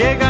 chega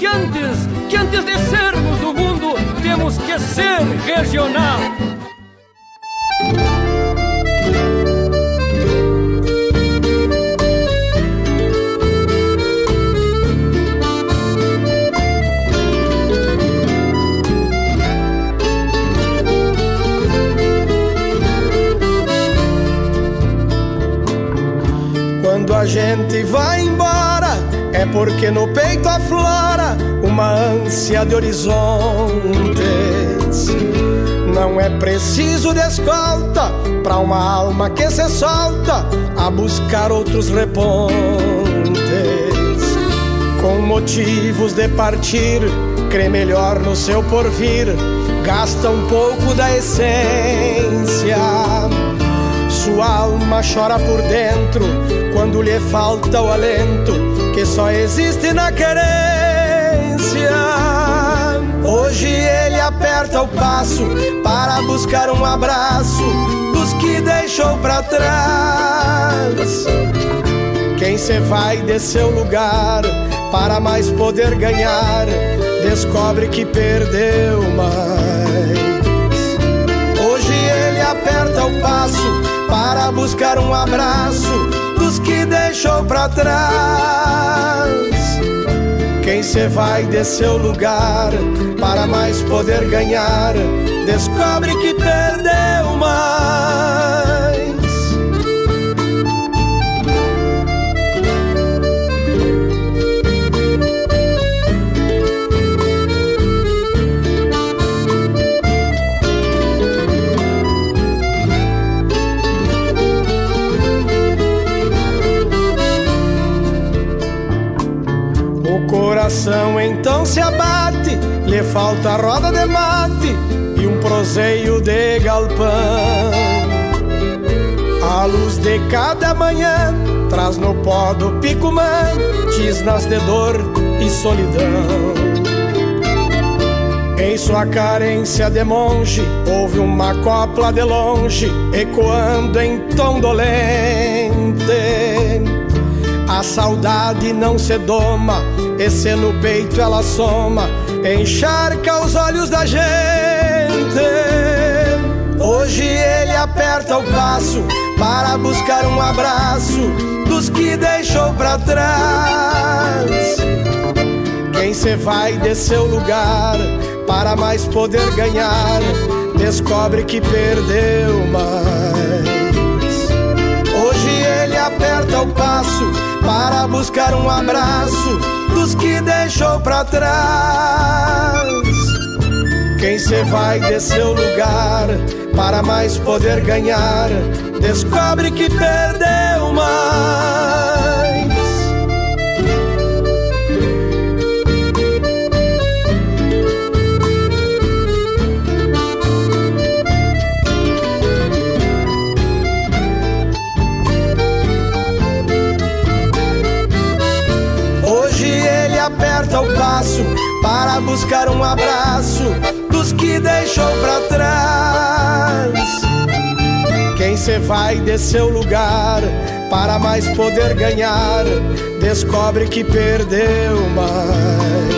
que antes, que antes de sermos do mundo, temos que ser regional. Quando a gente vai embora, é porque no peito aflora uma ânsia de horizontes. Não é preciso de escolta para uma alma que se solta a buscar outros repontes. Com motivos de partir, crê melhor no seu porvir, gasta um pouco da essência. Sua alma chora por dentro quando lhe falta o alento que só existe na querência. Hoje ele aperta o passo para buscar um abraço dos que deixou para trás. Quem se vai de seu lugar para mais poder ganhar, descobre que perdeu mais. Hoje ele aperta o passo para buscar um abraço dos que deixou para trás. Quem se vai de seu lugar para mais poder ganhar, descobre que perdeu mais. Coração então se abate, lhe falta roda de mate e um proseio de galpão. A luz de cada manhã traz no pó do picumã tisnas de dor e solidão. Em sua carência de monge, houve uma copla de longe, ecoando em tom dolente. A saudade não se doma, e se no peito ela soma, encharca os olhos da gente. Hoje ele aperta o passo para buscar um abraço dos que deixou para trás. Quem se vai de seu lugar para mais poder ganhar, descobre que perdeu mais. Hoje ele aperta o passo para buscar um abraço que deixou para trás. Quem se vai de seu lugar para mais poder ganhar, descobre que perdeu mais. Aperta o passo para buscar um abraço dos que deixou pra trás. Quem se vai de seu lugar para mais poder ganhar, descobre que perdeu mais.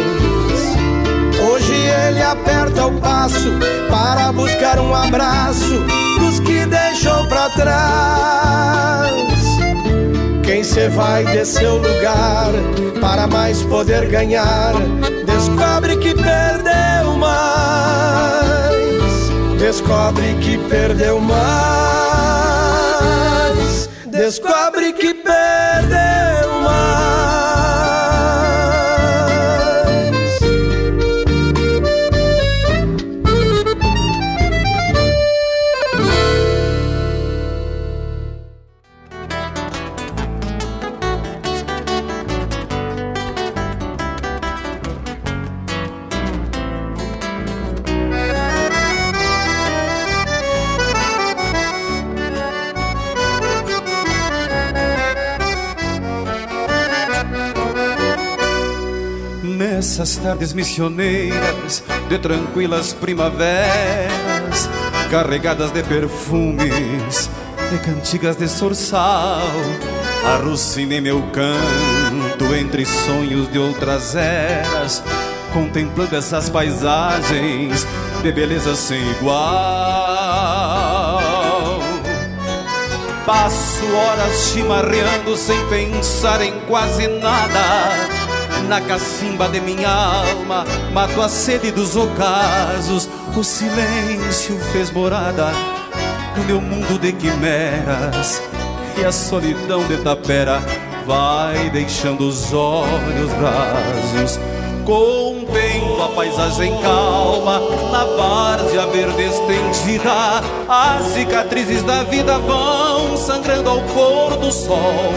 Hoje ele aperta o passo para buscar um abraço dos que deixou pra trás. Quem se vai de seu lugar para mais poder ganhar, descobre que perdeu mais. Descobre que perdeu mais descobre tardes missioneiras de tranquilas primaveras, carregadas de perfumes, de cantigas de sorçal, arrucinei meu canto entre sonhos de outras eras, contemplando essas paisagens de beleza sem igual. Passo horas chimarreando sem pensar em quase nada na cacimba de minha alma, mato a sede dos ocasos. O silêncio fez morada no meu mundo de quimeras, e a solidão de tapera vai deixando os olhos rasos. Contemplo a paisagem calma, na várzea verde estendida. As cicatrizes da vida vão sangrando ao pôr do sol.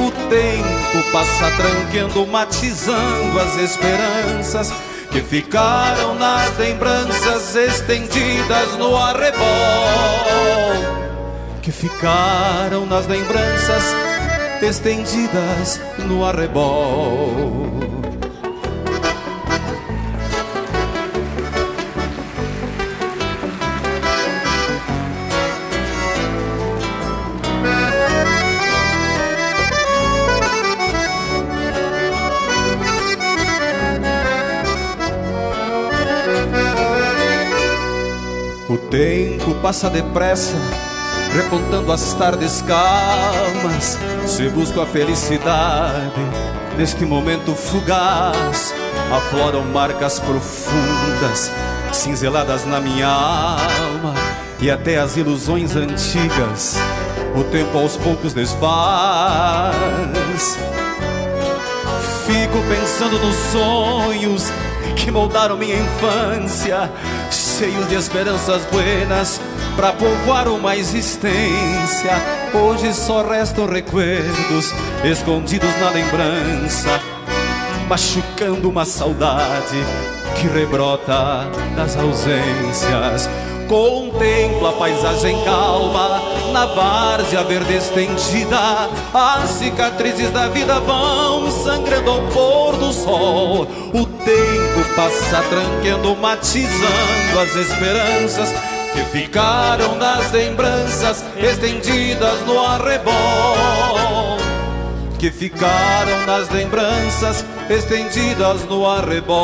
O tempo passa tranqueando, matizando as esperanças que ficaram nas lembranças estendidas no arrebol. Que ficaram nas lembranças estendidas no arrebol. Passa depressa, recontando as tardes calmas. Se busco a felicidade neste momento fugaz, afloram marcas profundas, cinzeladas na minha alma e até as ilusões antigas. O tempo aos poucos desfaz. Fico pensando nos sonhos que moldaram minha infância cheios de esperanças buenas para povoar uma existência. Hoje só restam recuerdos escondidos na lembrança, machucando uma saudade que rebrota das ausências. Contempla a paisagem calma na várzea verde estendida. As cicatrizes da vida vão sangrando ao pôr do sol. O tempo passa tranqueando, matizando as esperanças que ficaram nas lembranças estendidas no arrebol. Que ficaram nas lembranças estendidas no arrebol.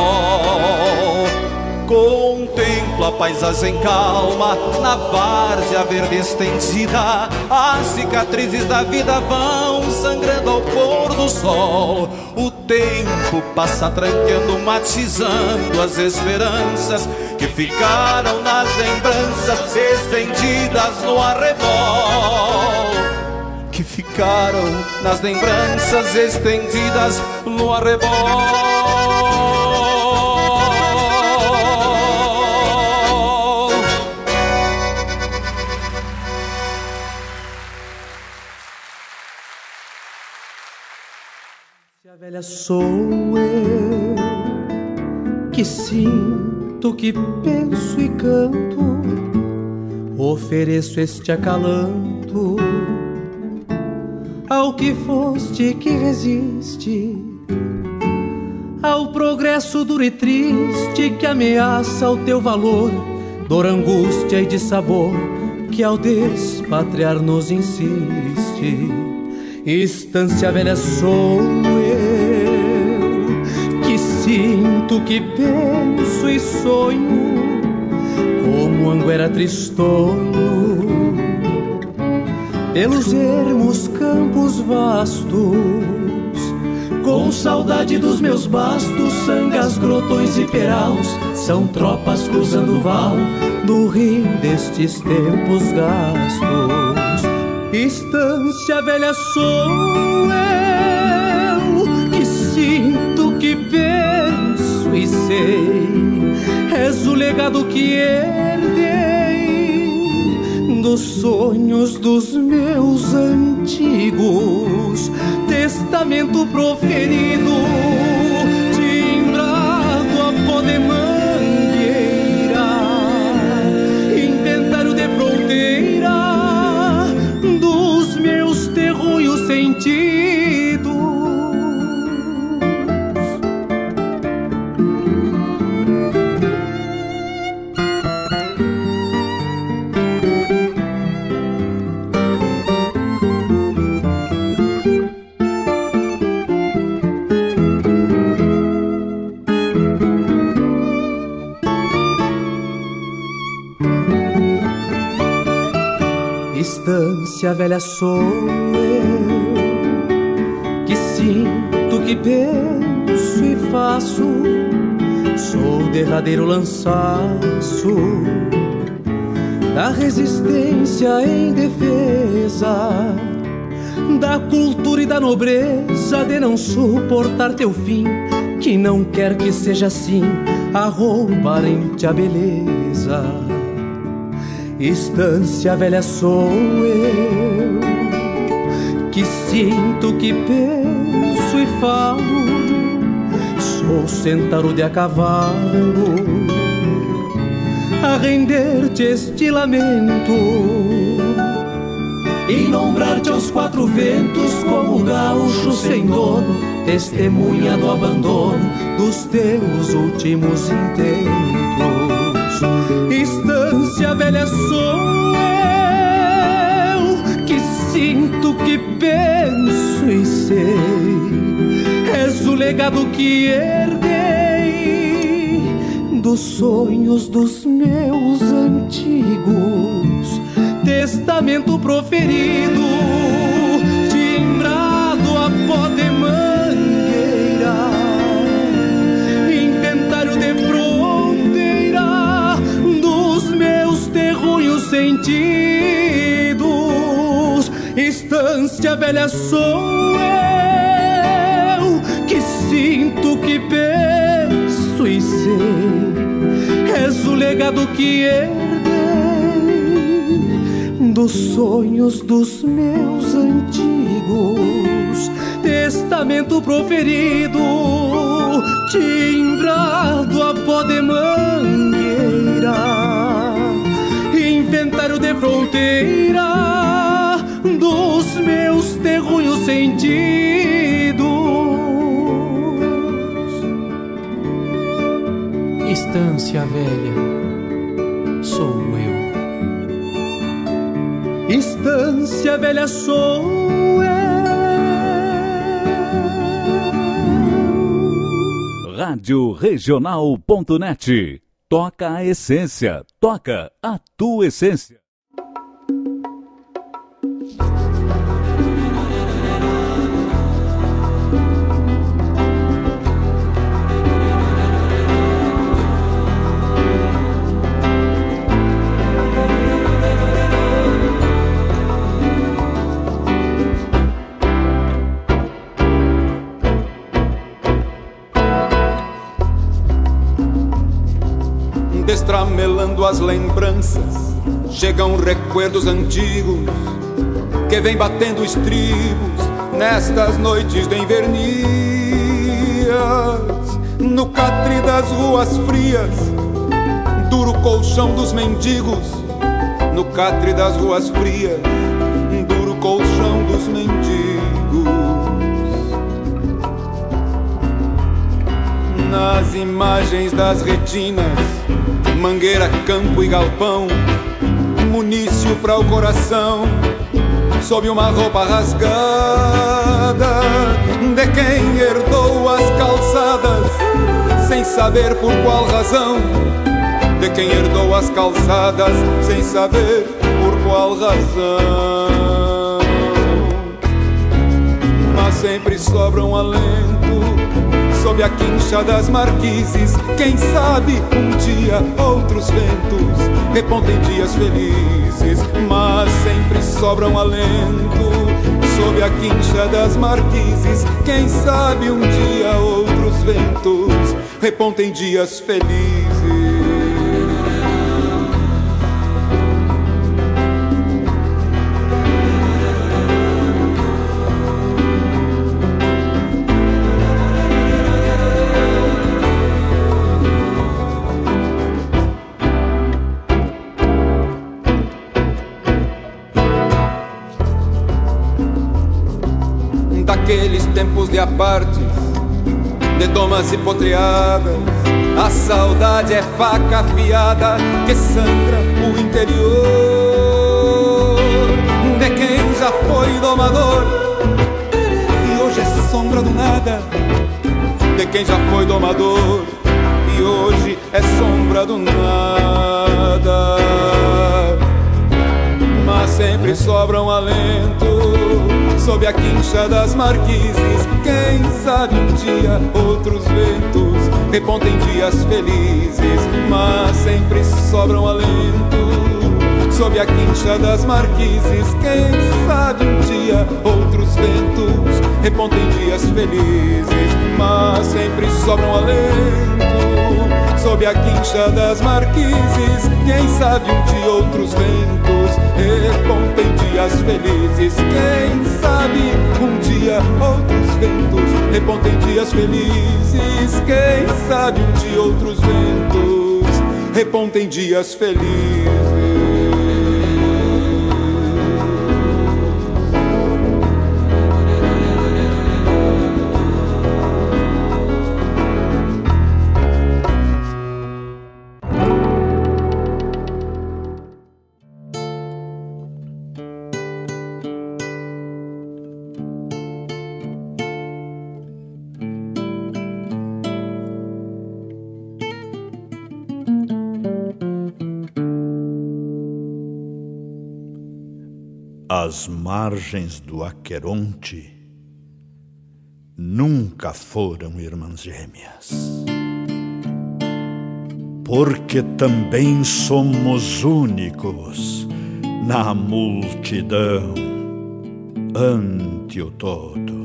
Contemplo a paisagem calma na várzea verde estendida. As cicatrizes da vida vão sangrando ao pôr do sol. O tempo passa tranqueando, matizando as esperanças que ficaram nas lembranças estendidas no arrebol. Que ficaram nas lembranças estendidas no arrebol. velha sou eu que sinto, que penso e canto, ofereço este acalanto ao que foste que resiste ao progresso duro e triste que ameaça o teu valor, dor, angústia e de sabor que ao despatriar nos insiste. Estância velha sou eu, sinto, que penso e sonho, como anguera tristonho, pelos ermos campos vastos com saudade dos meus bastos, sangas, grotões e peraus, são tropas cruzando o val do rio destes tempos gastos. Estância velha sou eu, que sinto, que penso e sei, és o legado que herdei dos sonhos dos meus antigos testamento proferido, timbrado a pó mangueira, inventário de fronteira dos meus terruios sentidos. A velha sou eu que sinto, que penso e faço. Sou o derradeiro lançaço da resistência em defesa da cultura e da nobreza de não suportar teu fim, que não quer que seja assim, a roubarem-te a beleza Estância velha sou eu, que sinto, que penso e falo. Sou centauro de a cavalo, a render-te este lamento. E nombrar-te aos quatro ventos como gaúcho sem dono, testemunha do abandono dos teus últimos intentos estância velha sou eu que sinto, que penso e sei. És o legado que herdei dos sonhos dos meus antigos, testamento proferido, Estância velha sou eu que sinto, que penso e sei. És o legado que herdei dos sonhos dos meus antigos. Testamento proferido, timbrado a pó de fronteira dos meus terruños sentidos. Estância velha, sou eu. Estância velha, sou eu. Rádio Regional.net Toca a essência, toca a tua essência. Destramelando as lembranças, chegam recuerdos antigos que vem batendo estribos nestas noites de invernias, no catre das ruas frias, duro colchão dos mendigos, no catre das ruas frias, duro colchão dos mendigos. nas imagens das retinas, mangueira, campo e galpão, munício para o coração, sob uma roupa rasgada de quem herdou as calçadas, sem saber por qual razão. De quem herdou as calçadas, sem saber por qual razão. Mas sempre sobra um alento sob a quincha das marquises. Quem sabe um dia outros ventos repontem dias felizes, mas sempre sobra um alento sob a quincha das marquises. Quem sabe um dia outros ventos repontem dias felizes. De apartes, de domas e potreadas. A saudade é faca afiada que sangra o interior de quem já foi domador e hoje é sombra do nada. De quem já foi domador e hoje é sombra do nada. Mas sempre sobra um alento sob a quincha das marquises. Quem sabe um dia outros ventos repontem dias felizes, mas sempre sobram alento. Sob a quincha das marquises, quem sabe um dia outros ventos repontem dias felizes, mas sempre sobram alento. Sob a quincha das marquises, quem sabe um dia outros ventos repontem dias felizes. Quem sabe um dia outros ventos repontem dias felizes. Quem sabe um dia outros ventos repontem dias felizes. As margens do Aqueronte nunca foram irmãs gêmeas. Porque também somos únicos na multidão ante o todo.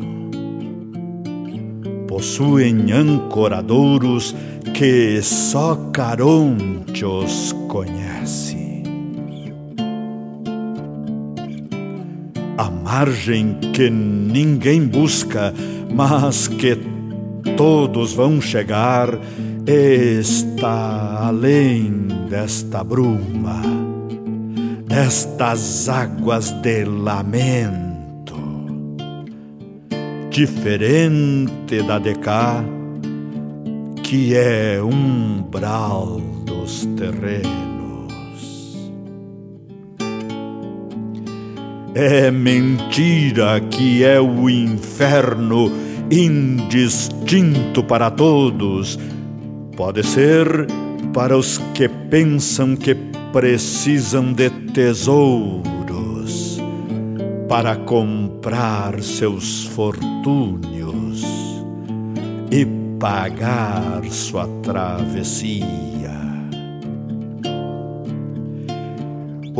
Possuem ancoradouros que só Caronte os conhece margem que ninguém busca, mas que todos vão chegar, está além desta bruma, destas águas de lamento, diferente da de cá, que é umbral dos terrenos. É mentira que é o inferno indistinto para todos. Pode ser para os que pensam que precisam de tesouros para comprar seus fortúnios e pagar sua travessia.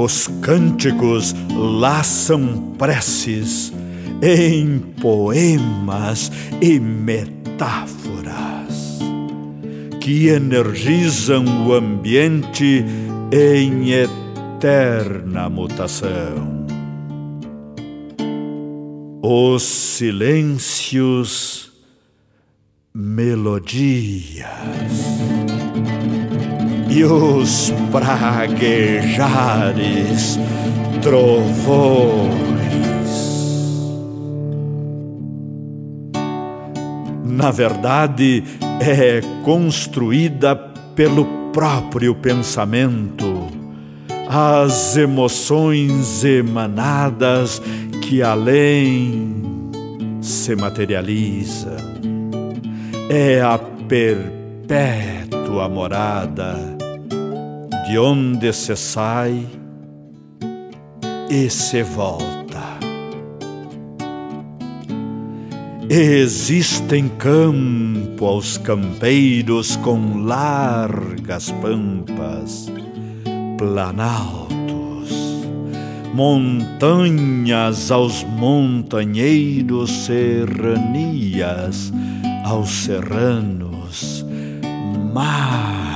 Os cânticos são preces em poemas e metáforas que energizam o ambiente em eterna mutação. Os silêncios, melodias e os praguejares trovões. Na verdade, é construída pelo próprio pensamento, as emoções emanadas que além se materializam. É a perpétua morada de onde se sai e se volta. Existem campo aos campeiros com largas pampas, planaltos, montanhas aos montanheiros, serranias aos serranos, mares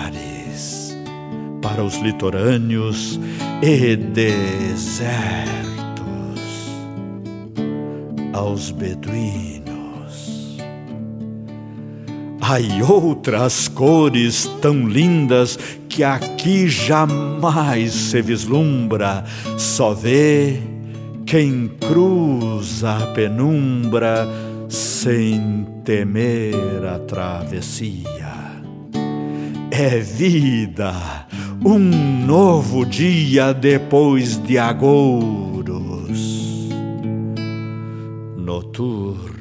para os litorâneos e desertos aos beduínos. Há outras cores tão lindas que aqui jamais se vislumbra, só vê quem cruza a penumbra sem temer a travessia. É vida, um novo dia depois de agouros noturnos.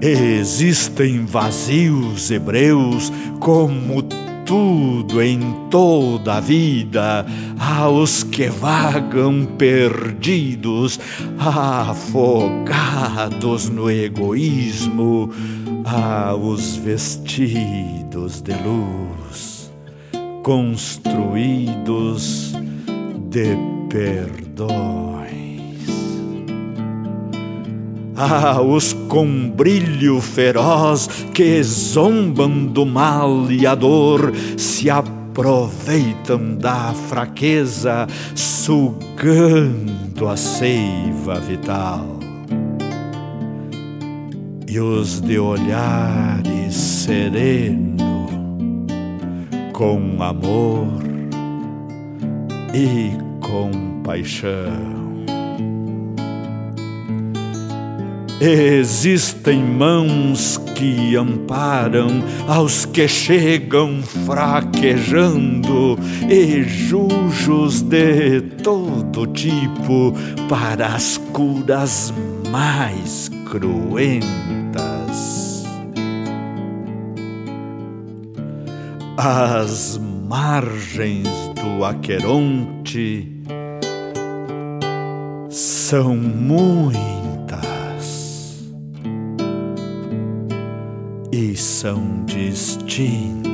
Existem vazios hebreus como tudo em toda a vida, aos que vagam perdidos, afogados no egoísmo, aos vestidos de luz, construídos de perdão. Ah, os com brilho feroz que zombam do mal e a dor se aproveitam da fraqueza, sugando a seiva vital. E os de olhares sereno, com amor e compaixão Existem mãos que amparam aos que chegam fraquejando e jujos de todo tipo para as curas mais cruentas. As margens do Aqueronte são muito e são distintos.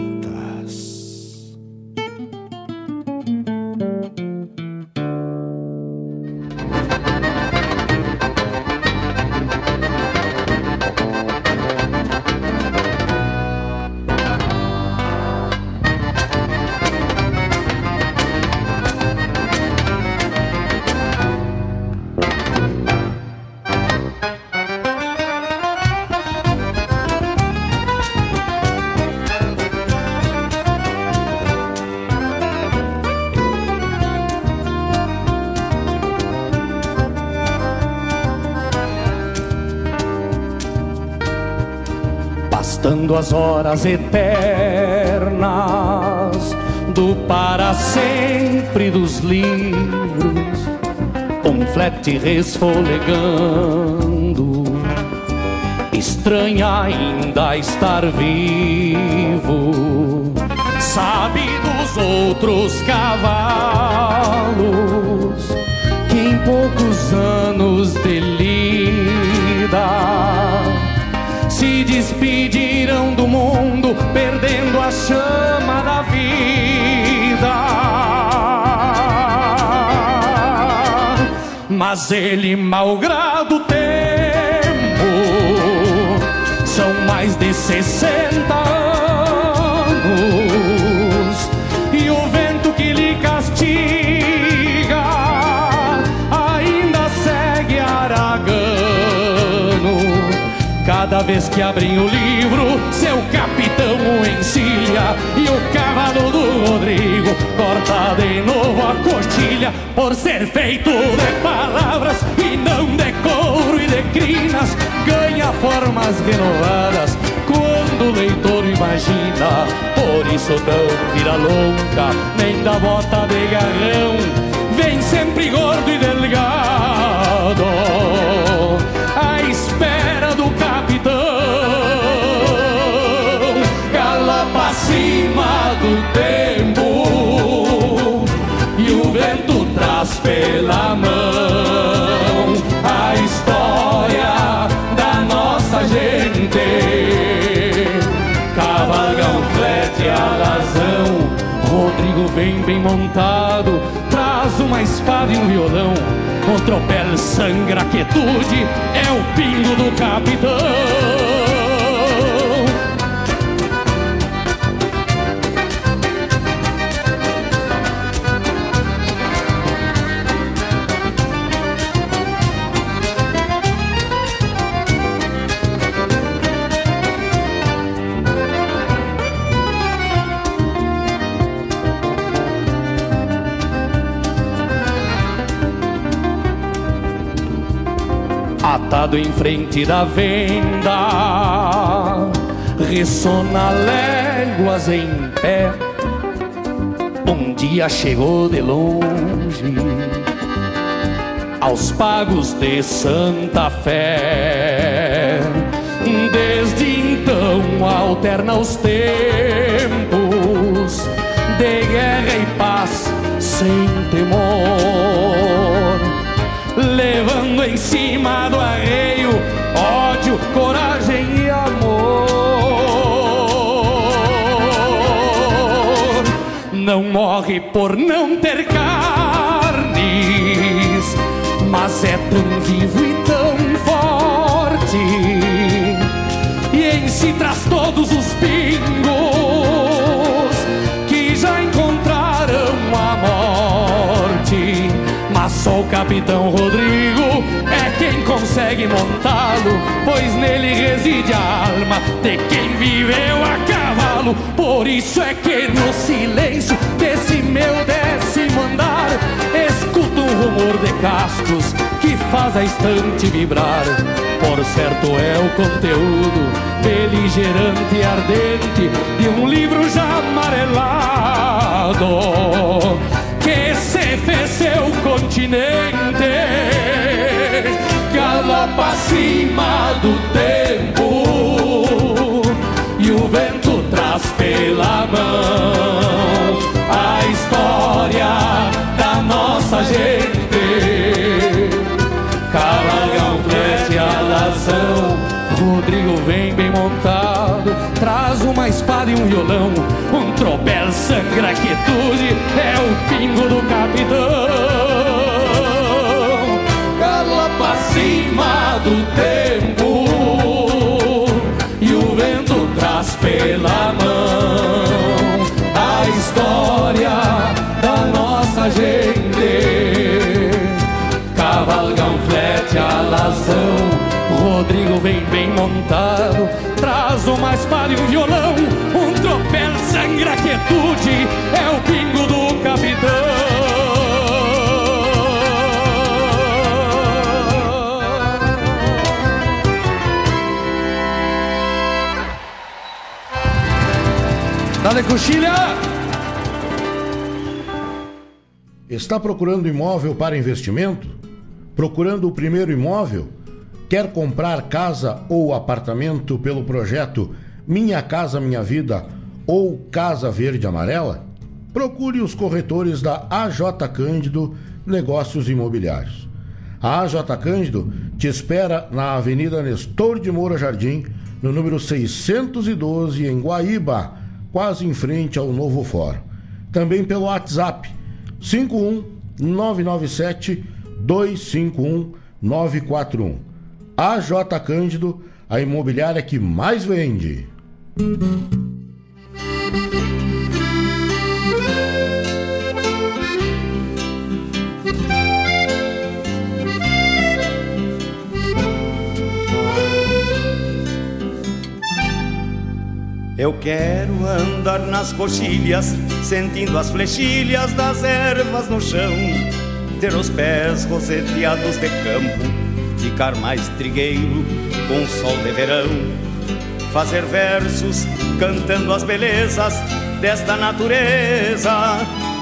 As horas eternas do para sempre dos livros, com flete resfolegando. Estranha ainda estar vivo, sabe dos outros cavalos que em poucos anos de lida se despediram do mundo, perdendo a chama da vida. Mas ele, malgrado o tempo, são mais de sessenta anos, Cada vez que abrem o livro, seu capitão o encilha e o cavalo do Rodrigo corta de novo a coxilha por ser feito de palavras e não de couro e de crinas. Ganha formas renovadas quando o leitor imagina. Por isso não vira louca, nem da bota de garrão, vem sempre gordo e delgado, montado, traz uma espada e um violão. O tropel sangra a quietude, é o pingo do capitão. Atado em frente da venda, ressona léguas em pé. Um dia chegou de longe, aos pagos de Santa Fé. Desde então alterna os tempos de guerra e paz sem temor levando em cima do arreio ódio, coragem e amor. Não morre por não ter carnes, mas é tão vivo e tão forte, e em si traz todos os pingos Só o capitão Rodrigo é quem consegue montá-lo, pois nele reside a alma de quem viveu a cavalo. Por isso é que no silêncio desse meu décimo andar, escuto um rumor de cascos que faz a estante vibrar. Por certo é o conteúdo beligerante e ardente de um livro já amarelado fez seu continente. Galopa acima do tempo. E o vento traz pela mão a história da nossa gente. Cavalgão, flete, alazão. Rodrigo vem bem montado, traz uma espada e um violão, do capitão. Galopa acima do tempo e o vento traz pela mão a história da nossa gente. Cavalgão, flete, alazão. Rodrigo vem bem montado, traz uma espada e um violão, um tropel sangra quietude, é o pingo Dale coxilha! Está procurando imóvel para investimento? Procurando o primeiro imóvel? Quer comprar casa ou apartamento pelo projeto Minha Casa Minha Vida ou Casa Verde Amarela? Procure os corretores da AJ Cândido Negócios Imobiliários. A AJ Cândido te espera na Avenida Nestor de Moura Jardim, no número 612, em Guaíba, quase em frente ao Novo Fórum. Também pelo WhatsApp 51 997 251 941. AJ Cândido, a imobiliária que mais vende. Eu quero andar nas coxilhas, sentindo as flechilhas das ervas no chão, ter os pés roseteados de campo, ficar mais trigueiro com sol de verão. Fazer versos cantando as belezas desta natureza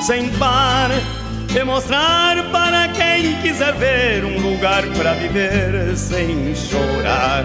sem par mostrar para quem quiser ver um lugar para viver sem chorar.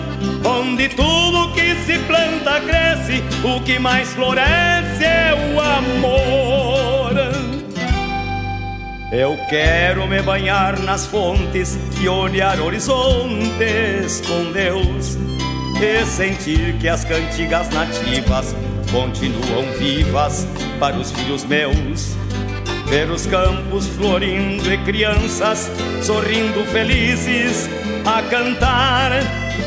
onde tudo que se planta cresce, o que mais floresce é o amor. Eu quero me banhar nas fontes e olhar horizontes com Deus e sentir que as cantigas nativas continuam vivas para os filhos meus. Ver os campos florindo e crianças sorrindo felizes a cantar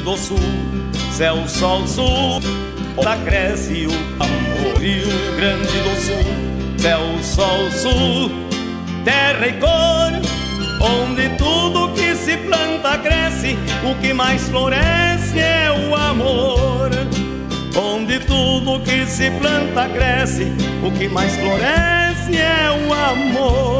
Do Sul, céu, sol, sul, da cresce o amor. Rio Grande do Sul, céu, sol, sul, terra e cor, onde tudo que se planta cresce, o que mais floresce é o amor. Onde tudo que se planta cresce, o que mais floresce é o amor.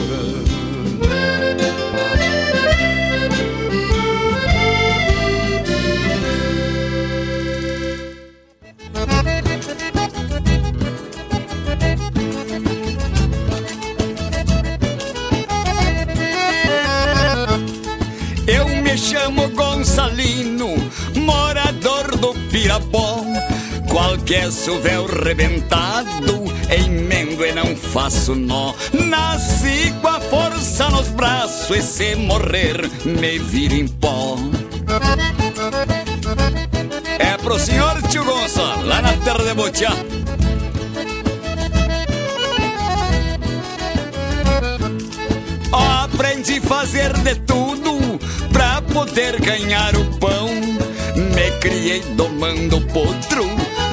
Qualquer suvel rebentado, emendo e não faço nó. Nasci com a força nos braços e se morrer me viro em pó. É pro senhor tio Gonça, lá na terra de Botiá. Aprendi a fazer de tudo pra poder ganhar o pão. Me criei domando potro,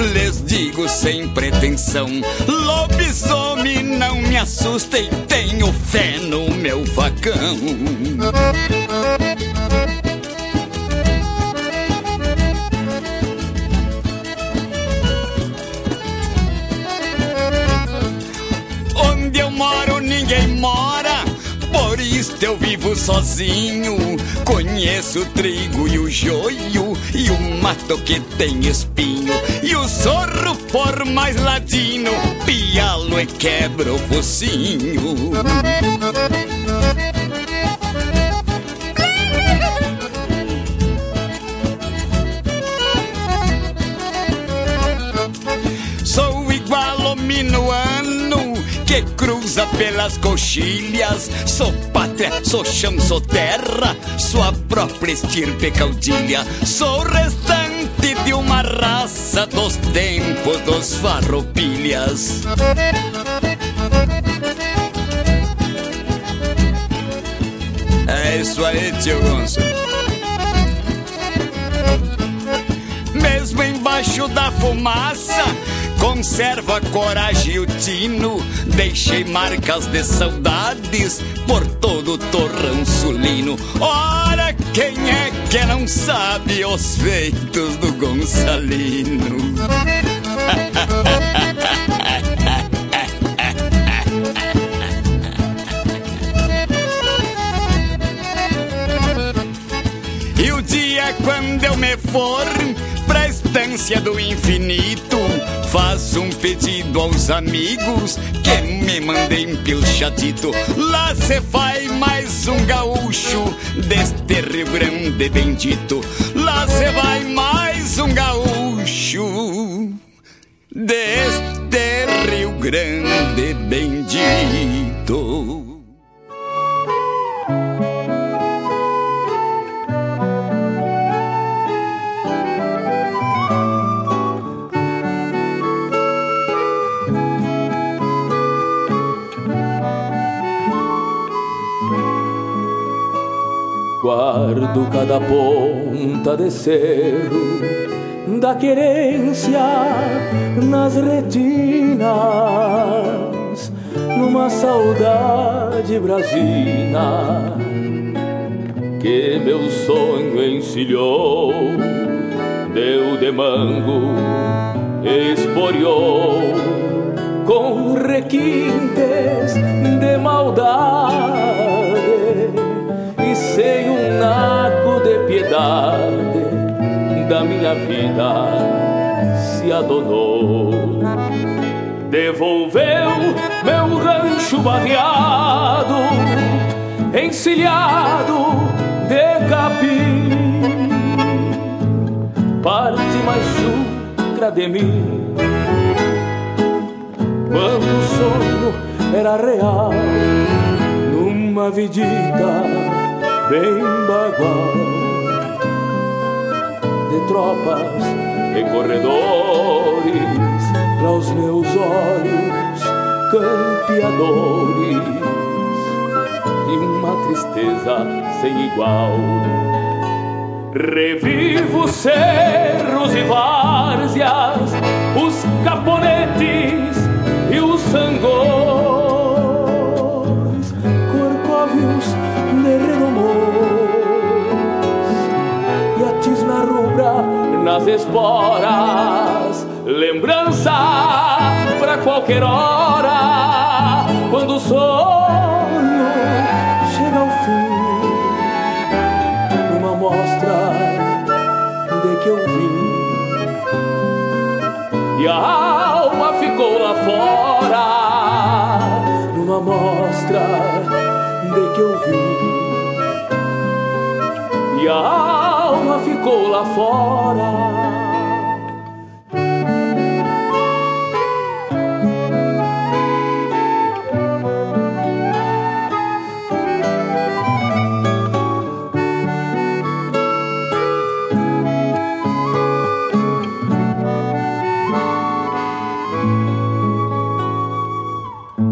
lhes digo sem pretensão. Lobisomem não me assusta e tenho fé no meu facão. Onde eu moro ninguém mora, por isso eu vivo sozinho. Conheço o trigo e o joio, e o mato que tem espinho. O sorro for mais ladino, pialo e quebra o focinho. Sou igual ao minuano que cruza pelas coxilhas. Sou pátria, sou chão, sou terra, sou a própria estirpe caudilha. Sou restante de uma raça dos tempos dos farroupilhas. É isso aí, tio Gonçalo. Mesmo embaixo da fumaça, conserva coragem e o tino. Deixei marcas de saudades por todo o torrão sulino. Ora, quem é que não sabe os feitos do Gonçalino? E o dia quando eu me for pra estância do infinito, faço um pedido aos amigos que me mandem pilchatito. Lá se faz mais um gaúcho deste Rio Grande bendito. Lá se vai mais um gaúcho deste Rio Grande bendito. Guardo cada ponta de cerro da querência nas retinas, numa saudade brasina que meu sonho encilhou, deu de mango, esporiou com requintes de maldade sem um naco de piedade da minha vida se adonou. Devolveu meu rancho barreado, encilhado de capim, parte mais chucra de mim. Quando o sonho era real, numa vidita bem bagual de tropas e corredores para os meus olhos campeadores e uma tristeza sem igual. Revivo cerros e várzeas, os caponetes e os sangões, esporas. Lembrança pra qualquer hora, quando o sonho chega ao fim. Uma mostra de que eu vim e a alma ficou lá fora. Numa mostra de que eu vim e a alma ficou lá fora.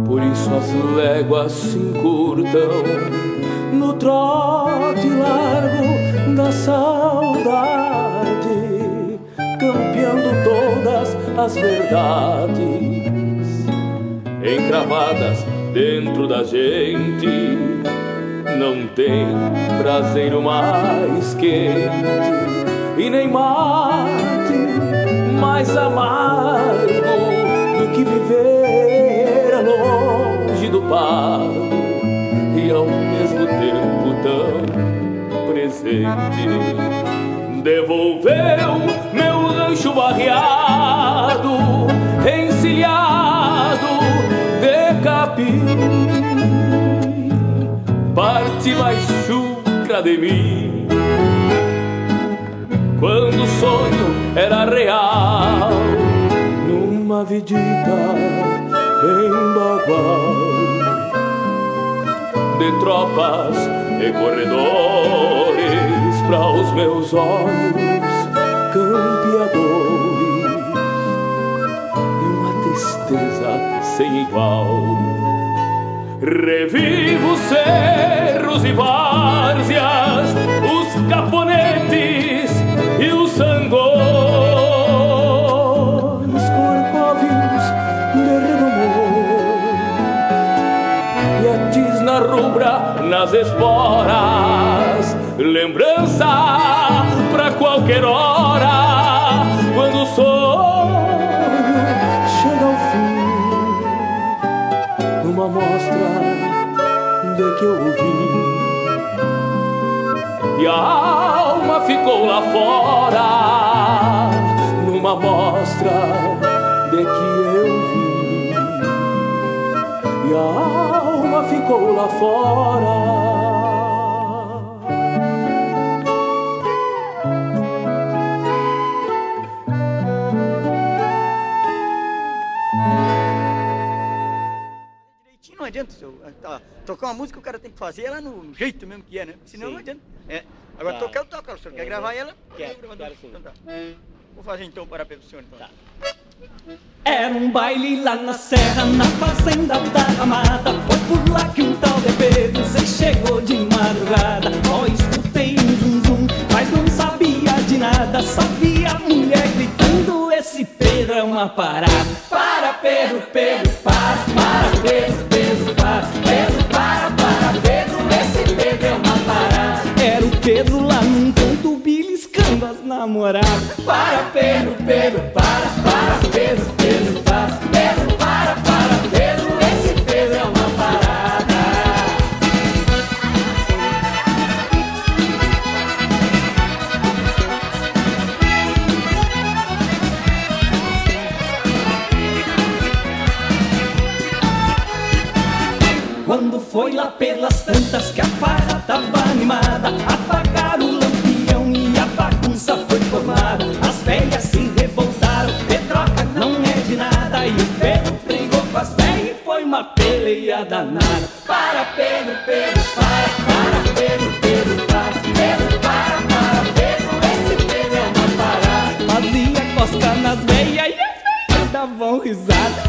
Por isso as léguas se encurtam no trote todas as verdades encravadas dentro da gente. Não tem prazeiro mais quente e nem mate mais amargo do que viver longe do pago e ao mesmo tempo tão presente. Devolveu rancho barreado, encilhado de capim, parte mais chucra de mim. Quando o sonho era real, numa vidita bem bagual de tropas e corredores para os meus olhos labradores e uma tristeza sem igual. Revivo cerros e várzeas, os caponetes e os sangões, corcóvios de redomão e a tisna rubra nas esporas, lembrança pra qualquer hora. Fim. Numa mostra de que eu ouvi. E a alma ficou lá fora, numa mostra de que eu vi. E a alma ficou lá fora. Adianta, se eu, tá, tocar uma música o cara tem que fazer ela no jeito mesmo que é, né? Senão Sim. não adianta. É. Agora Tá. tocar eu toco, o senhor quer gravar ela, quero sim. Então tá. Vou fazer então para pelo senhor então. Era um baile lá na serra, na fazenda da Ramada. Foi por lá que um tal de Pedro se chegou de madrugada. Ó, escutei um zum zum, mas não sabia de nada. Só via a mulher gritando: Esse Pedro é uma parada. Para, Pedro, Pedro, as namoradas. Para, Pedro, Pedro, para, para, Pedro, Pedro, para. Pedro, para, para, Pedro, esse Pedro é uma parada. Quando foi lá pelas tantas que a farra tava animada peleia danada. Para Pedro, Pedro, para, para Pedro, Pedro, para Pedro, para, para Pedro, esse Pedro é uma parada. Fazia cosca nas velhas e as velhas davam risada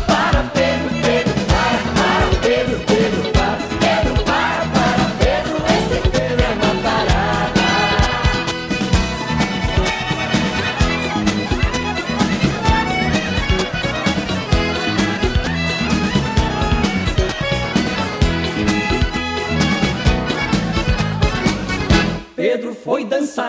foi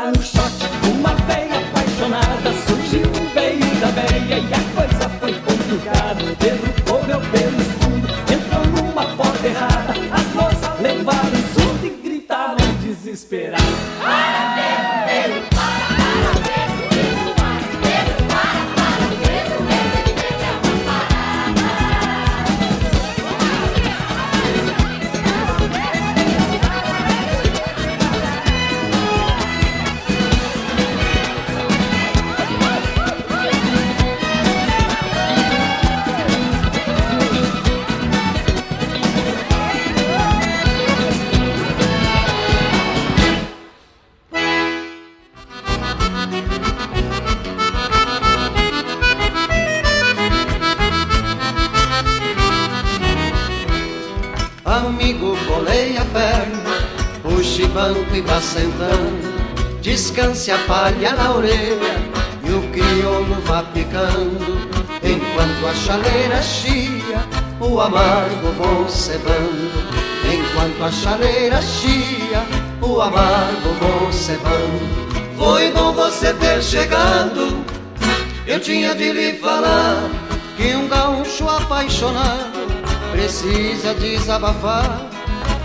tinha de lhe falar que um gaúcho apaixonado precisa desabafar.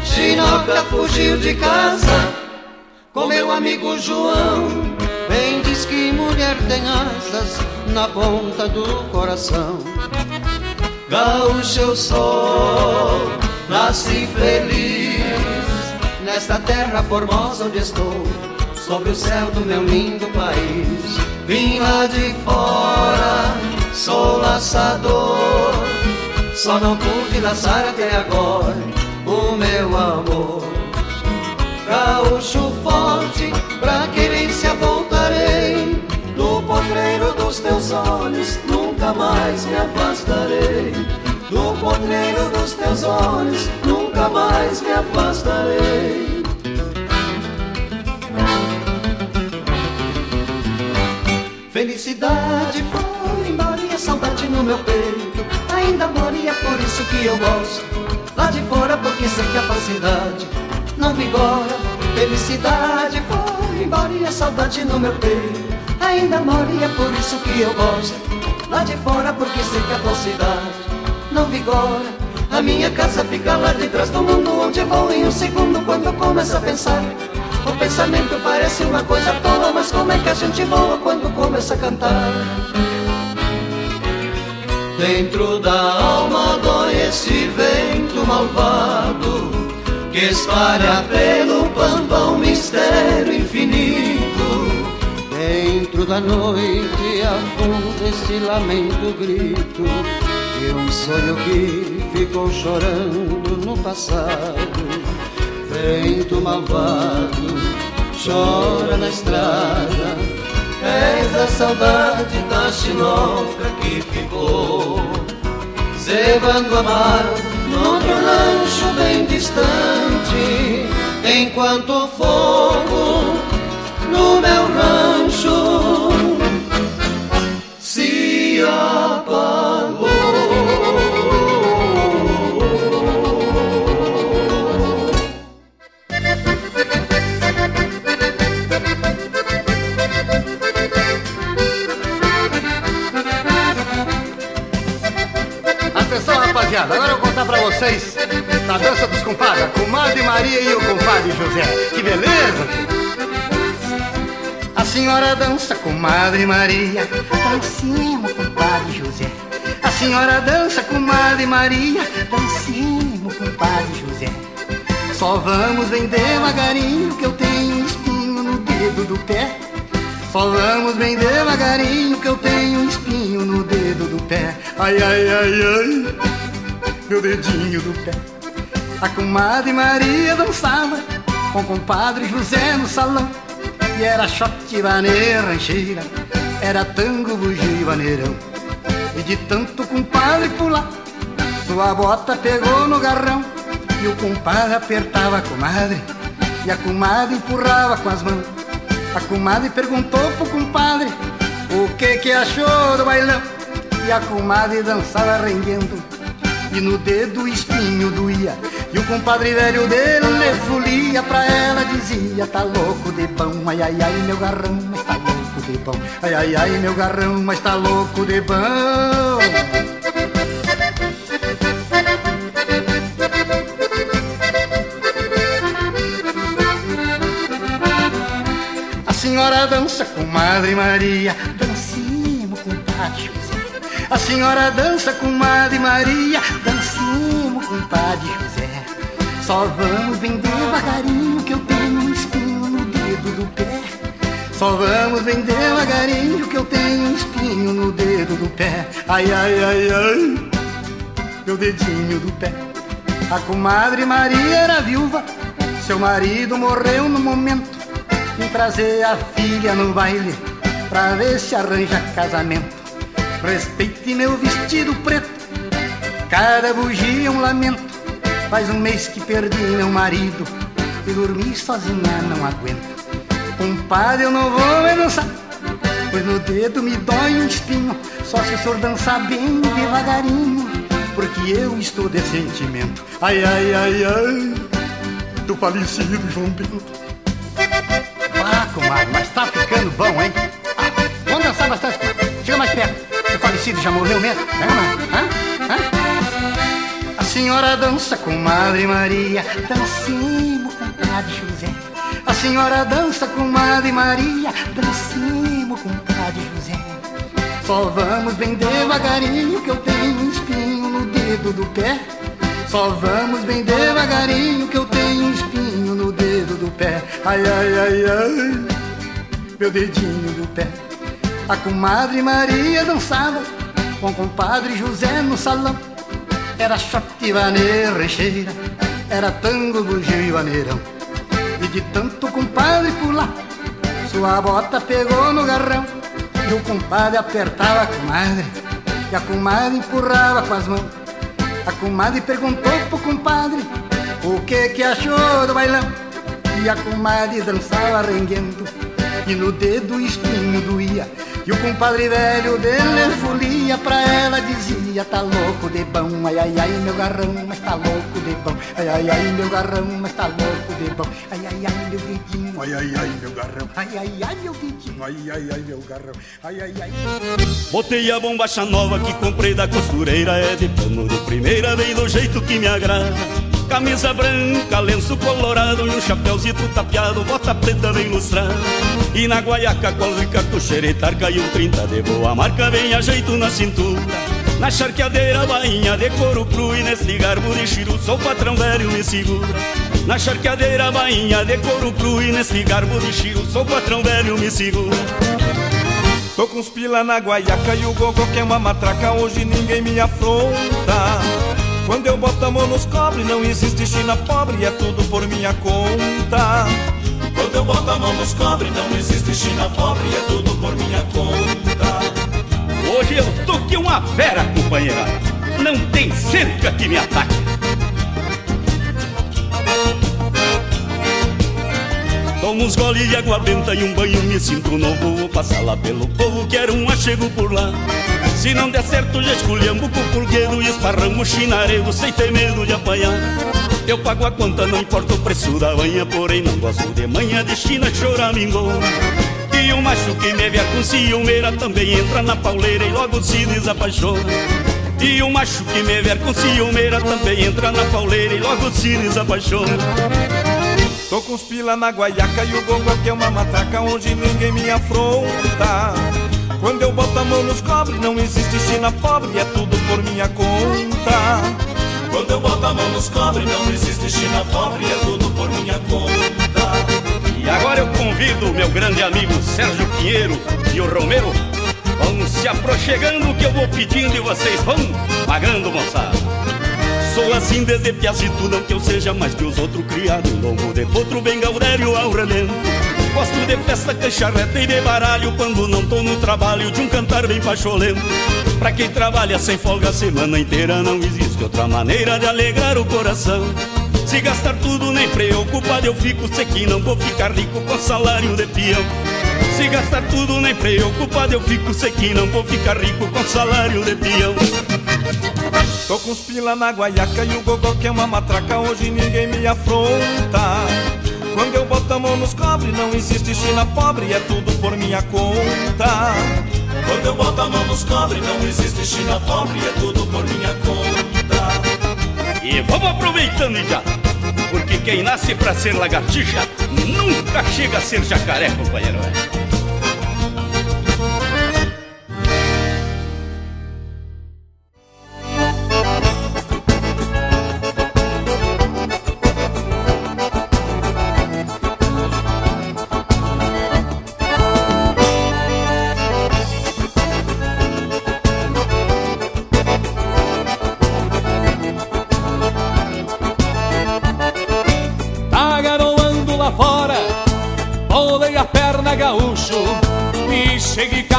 Chinoca fugiu de casa com meu amigo João. Bem diz que mulher tem asas na ponta do coração. Gaúcho eu sou, nasci feliz nesta terra formosa onde estou, sobre o céu do meu lindo país. Vim lá de fora, sou laçador. Só não pude laçar até agora o meu amor. Gaúcho forte, pra querência voltarei. Do potreiro dos teus olhos, nunca mais me afastarei. Do potreiro dos teus olhos, nunca mais me afastarei. Felicidade foi embora e a saudade no meu peito Ainda mora e é por isso que eu gosto Lá de fora porque sei que a falsidade vigora. Felicidade foi embora e a saudade no meu peito ainda mora e é por isso que eu gosto. Lá de fora porque sei que a falsidade não vigora. A minha casa fica lá de trás do mundo onde eu vou em um segundo quando eu começo a pensar. O pensamento parece uma coisa tola, mas como é que a gente voa quando começa a cantar? Dentro da alma dói esse vento malvado que espalha pelo pampa um mistério infinito. Dentro da noite afunda esse lamento grito de um sonho que ficou chorando no passado. Vento malvado chora na estrada. És a saudade da chinoca que ficou. Cevando a mar noutro rancho bem distante Enquanto o fogo no meu rancho rapaziada, agora eu vou contar pra vocês da dança dos compadres, a comadre Maria e o compadre José. Que beleza! A senhora dança, comadre Maria, dancemos, compadre José. A senhora dança, comadre Maria, dancemos, compadre José. Só vamos bem devagarinho que eu tenho espinho no dedo do pé. Só vamos bem devagarinho que eu tenho espinho no dedo do pé. Ai, ai, ai, ai meu dedinho do pé. A comadre Maria dançava com o compadre José no salão. E era shot, vaneira, rancheira, era tango, bugio, vaneirão. E de tanto compadre pular, sua bota pegou no garrão. E o compadre apertava a comadre, e a comadre empurrava com as mãos. A comadre perguntou pro compadre o que que achou do bailão. E a comadre dançava rendendo e no dedo espinho doía. E o compadre velho dele folia pra ela dizia: Tá louco de pão, ai ai ai, meu garrão, mas tá louco de pão. Ai ai ai, meu garrão, mas tá louco de pão. A senhora dança com Madre Maria, dancemos com Tati a senhora dança com Madre Maria, dancemos com Padre José. Só vamos bem devagarinho que eu tenho um espinho no dedo do pé. Só vamos bem devagarinho que eu tenho um espinho no dedo do pé. Ai, ai, ai, ai, meu dedinho do pé. A comadre Maria era viúva, seu marido morreu no momento. Vim trazer a filha no baile pra ver se arranja casamento. Respeite meu vestido preto, cada bugia é um lamento. Faz um mês que perdi meu marido e dormir sozinha não aguento. Compadre, eu não vou me dançar, pois no dedo me dói um espinho. Só se o senhor dançar bem devagarinho, porque eu estou de sentimento. Ai, ai, ai, ai, do falecido João Bento. Ah, comadre, mas tá ficando bom, hein? Ah, vamos dançar bastante, chega mais perto falecido já morreu mesmo? Hã? Hã? Hã? A senhora dança com Madre Maria, dancemos com Padre José. A senhora dança com Madre Maria, dancemos com Padre José. Só vamos bem devagarinho que eu tenho um espinho no dedo do pé. Só vamos bem devagarinho que eu tenho um espinho no dedo do pé. Ai, ai, ai, ai, meu dedinho do pé. A comadre Maria dançava com o compadre José no salão. Era shot, vaneira, recheira, era tango, bugio e vaneirão. E de tanto compadre pular, sua bota pegou no garrão. E o compadre apertava a comadre, e a comadre empurrava com as mãos. A comadre perguntou pro compadre o que que achou do bailão. E a comadre dançava renguendo, e no dedo espinho doía. E o compadre velho dele folia pra ela dizia Tá louco de bom, ai ai ai meu garrão Mas tá louco de bom. Ai, ai, ai, meu garrão, mas tá louco de bom. Ai, ai, ai, meu dedinho, ai, ai, ai, meu garrão. Ai, ai, ai, meu dedinho, ai, ai, ai, meu garrão. Ai, ai, ai. Botei a bombacha nova que comprei da costureira, é de pano de primeira, bem do jeito que me agrada. Camisa branca, lenço colorado e um chapéuzito tapeado, bota preta bem lustrada. E na guaiaca, cola e cartucheira e tarca e um 30 de boa marca, bem a jeito na cintura. Na charqueadeira, bainha de couro cru e nesse garbo de chiru, sou patrão velho, me segura. Na charqueadeira, bainha de couro cru e nesse garbo de chiru, sou patrão velho, me segura. Tô com os pila na guaiaca e o gogo que é uma matraca, hoje ninguém me afronta. Quando eu boto a mão nos cobre, não existe China pobre, é tudo por minha conta. Quando eu boto a mão nos cobre, não existe China pobre, é tudo por minha conta. Hoje eu tô que uma fera, companheira. Não tem cerca que me ataque. Tomo uns goles de água benta e um banho me sinto novo. Vou passar lá pelo povo, quero um achego por lá. Se não der certo já escolhemos com o pulgueiro E esparramos chinaredo sem ter medo de apanhar. Eu pago a conta, não importa o preço da banha Porém não gosto de manhã de china choramingo E o macho que me vier com ciumeira Também entra na pauleira e logo se desapaixona e o macho que me vier com ciumeira Também entra na pauleira e logo se desapaixona Tô com os pila na guaiaca e o gongo que é uma matraca onde ninguém me afronta. Quando eu boto a mão nos cobre, não existe China pobre, é tudo por minha conta. Quando eu boto a mão nos cobre, não existe China pobre, é tudo por minha conta. E agora eu convido meu grande amigo Sérgio Pinheiro e o Romero. Vão se aproxegando que eu vou pedindo e vocês vão pagando, moçada. Sou assim desde piazito, não que eu seja mais que os outros criados Longo de potro, bem gaudério ao relento. Gosto de festa, cancharreta e de baralho Quando não tô no trabalho, de um cantar bem pacholento. Pra quem trabalha sem folga a semana inteira Não existe outra maneira de alegrar o coração. Se gastar tudo nem preocupado eu fico. Sei que não vou ficar rico com salário de peão se gastar tudo nem preocupado eu fico Sei que não vou ficar rico com salário de peão Tô com os pila na guaiaca e o gogó que é uma matraca, hoje ninguém me afronta. Quando eu boto a mão nos cobre, não existe China pobre, é tudo por minha conta. Quando eu boto a mão nos cobre, não existe China pobre, é tudo por minha conta. E vamos aproveitando já, porque quem nasce pra ser lagartixa nunca chega a ser jacaré, companheiro.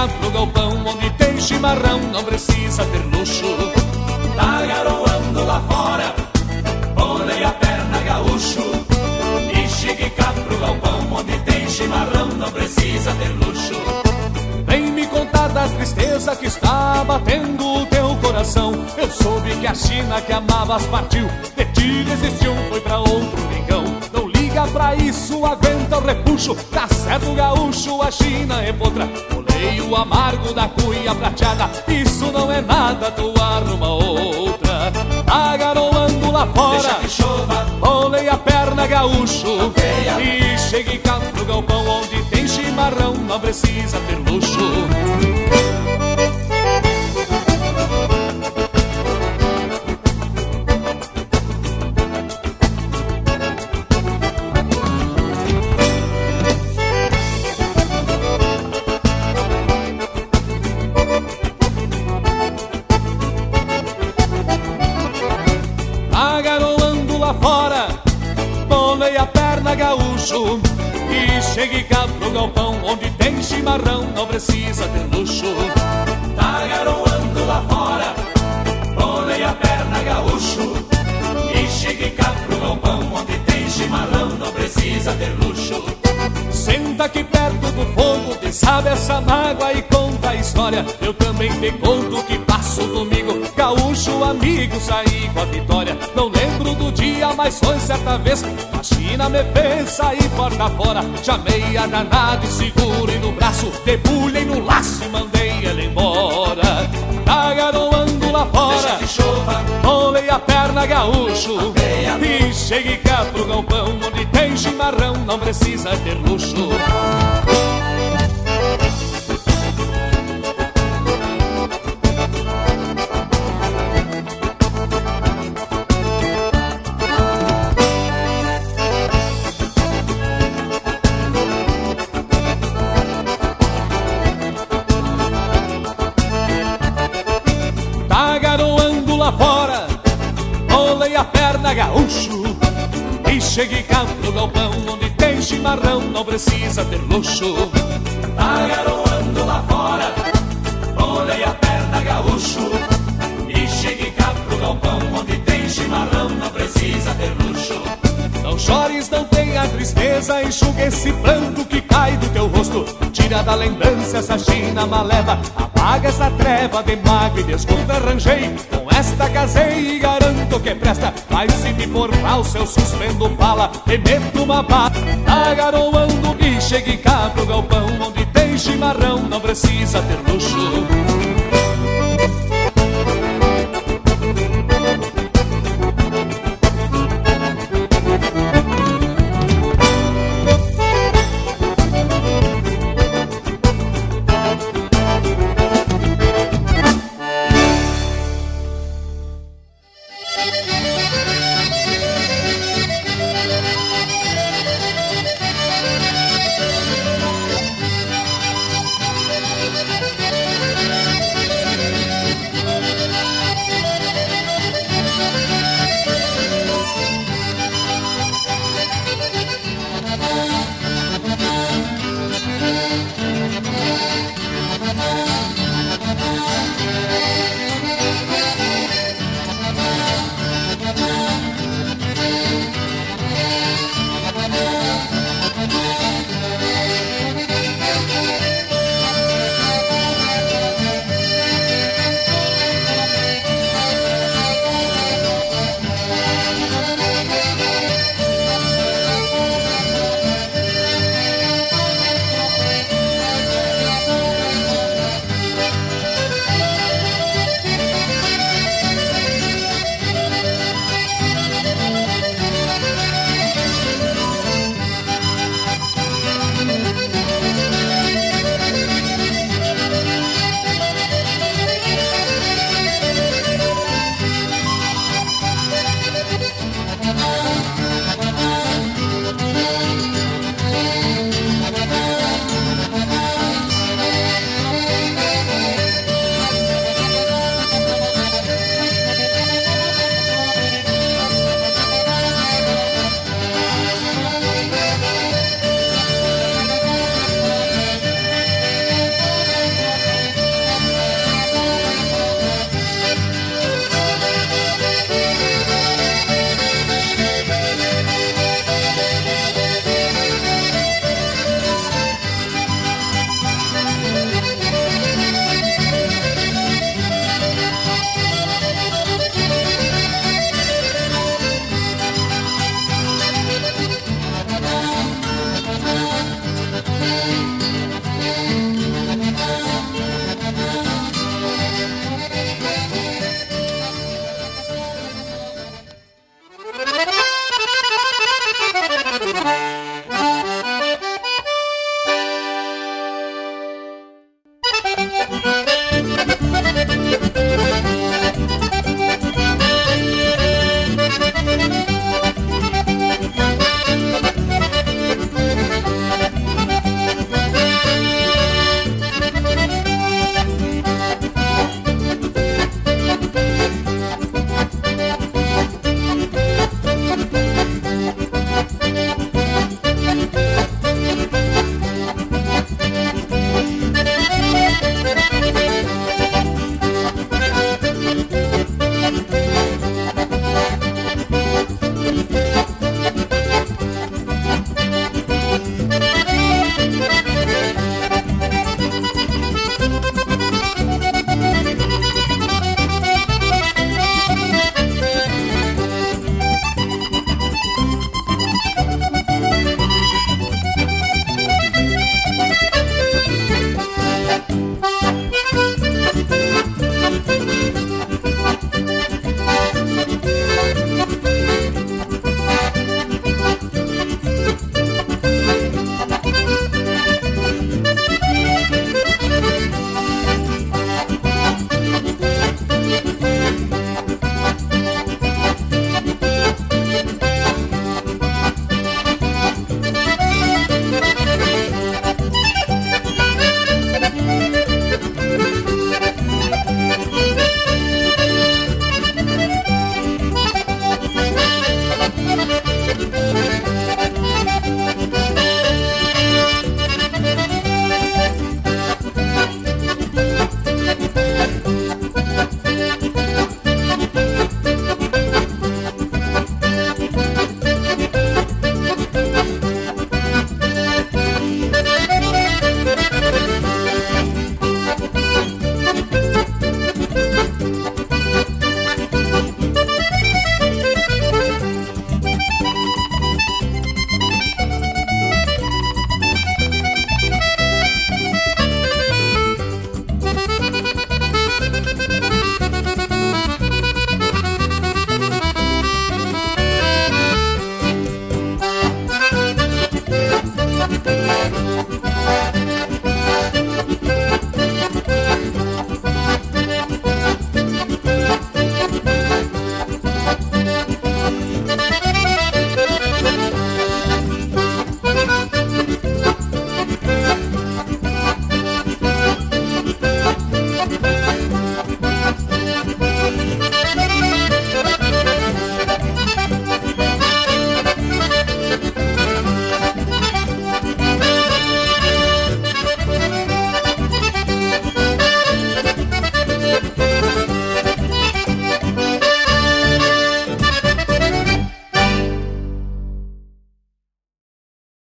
Pro galpão onde tem chimarrão, não precisa ter luxo. Tá garoando lá fora, bolei a perna gaúcho. E chegue cá pro galpão onde tem chimarrão, não precisa ter luxo. Vem me contar das tristezas que está batendo o teu coração. Eu soube que a China que amavas partiu. De ti desistiu, foi pra outro rincão. Não liga pra isso, aguenta o repuxo. Tá certo gaúcho, a China é potra Olhei o amargo da cunha prateada. Isso não é nada, tu arruma outra. Tá garoando lá fora. Deixa que chova, Olhei a perna gaúcho. E chegue cá pro galpão onde tem chimarrão Não precisa ter luxo gaúcho E chegue cá pro galpão Onde tem chimarrão Não precisa ter luxo. Tá garoando lá fora, bolei a perna gaúcho chegue cá pro galpão onde tem chimarrão, não precisa ter luxo. Senta aqui perto do fogo, sabe essa mágoa e conta a história. Eu também te conto que passo domingo, gaúcho amigo, saí com a vitória. Não lembro do dia, mas foi certa vez. A China me fez sair porta fora. Chamei a danada e segurei no braço, debulhei no laço e mandei ela embora. Gaúcho. E cheguei cá pro galpão, onde tem chimarrão, não precisa ter luxo. E cheguei cá pro galpão onde tem chimarrão, não precisa ter luxo tá garoando lá fora. Olhei a perna gaúcho e cheguei cá pro galpão onde tem chimarrão, não precisa ter luxo. Não chores, não tristeza, enxuga esse pranto que cai do teu rosto. Tira da lembrança essa china maleva, apaga essa treva de mágoa e desconto. Arranjei, com esta casei e garanto que presta. Mas se me for mal, se eu suspendo bala, e meto uma bala. Tá garoando e chegue cá pro galpão, onde tem chimarrão, não precisa ter luxo.